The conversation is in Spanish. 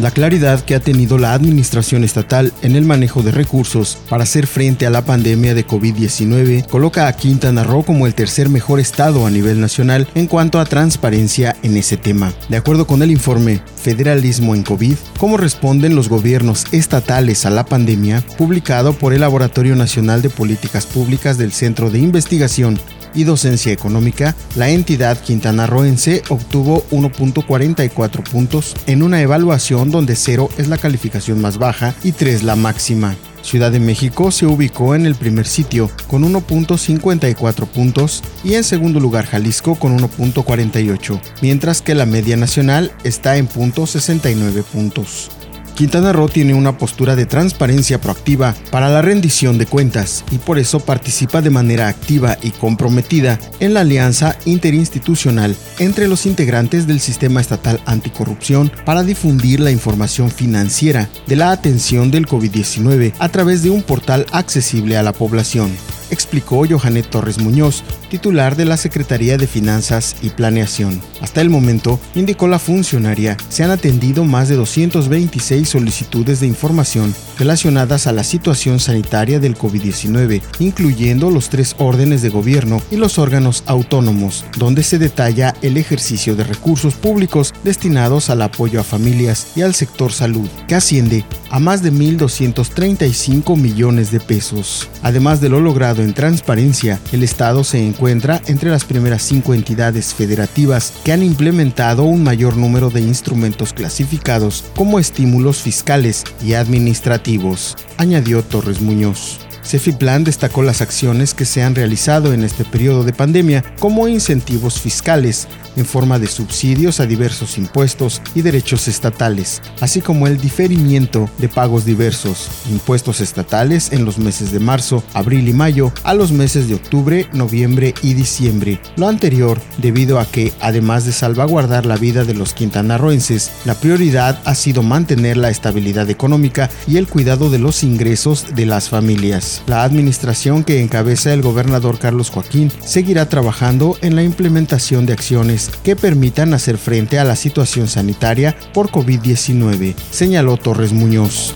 La claridad que ha tenido la administración estatal en el manejo de recursos para hacer frente a la pandemia de COVID-19 coloca a Quintana Roo como el tercer mejor estado a nivel nacional en cuanto a transparencia en ese tema. De acuerdo con el informe Federalismo en COVID, cómo responden los gobiernos estatales a la pandemia, publicado por el Laboratorio Nacional de Políticas Públicas del Centro de Investigación y Docencia Económica, la entidad quintanarroense obtuvo 1.44 puntos en una evaluación donde 0 es la calificación más baja y 3 la máxima. Ciudad de México se ubicó en el primer sitio con 1.54 puntos y en segundo lugar Jalisco con 1.48, mientras que la media nacional está en .69 puntos. Quintana Roo tiene una postura de transparencia proactiva para la rendición de cuentas y por eso participa de manera activa y comprometida en la alianza interinstitucional entre los integrantes del sistema estatal anticorrupción para difundir la información financiera de la atención del COVID-19 a través de un portal accesible a la población explicó Johanet Torres Muñoz, titular de la Secretaría de Finanzas y Planeación. Hasta el momento, indicó la funcionaria, se han atendido más de 226 solicitudes de información relacionadas a la situación sanitaria del COVID-19, incluyendo los tres órdenes de gobierno y los órganos autónomos, donde se detalla el ejercicio de recursos públicos destinados al apoyo a familias y al sector salud, que asciende a más de 1.235 millones de pesos. Además de lo logrado en transparencia, el Estado se encuentra entre las primeras cinco entidades federativas que han implementado un mayor número de instrumentos clasificados como estímulos fiscales y administrativos, añadió Torres Muñoz. Cefiplan destacó las acciones que se han realizado en este periodo de pandemia como incentivos fiscales, en forma de subsidios a diversos impuestos y derechos estatales, así como el diferimiento de pagos diversos, impuestos estatales en los meses de marzo, abril y mayo, a los meses de octubre, noviembre y diciembre. Lo anterior debido a que, además de salvaguardar la vida de los quintanarroenses, la prioridad ha sido mantener la estabilidad económica y el cuidado de los ingresos de las familias. La administración que encabeza el gobernador Carlos Joaquín seguirá trabajando en la implementación de acciones que permitan hacer frente a la situación sanitaria por COVID-19, señaló Torres Muñoz.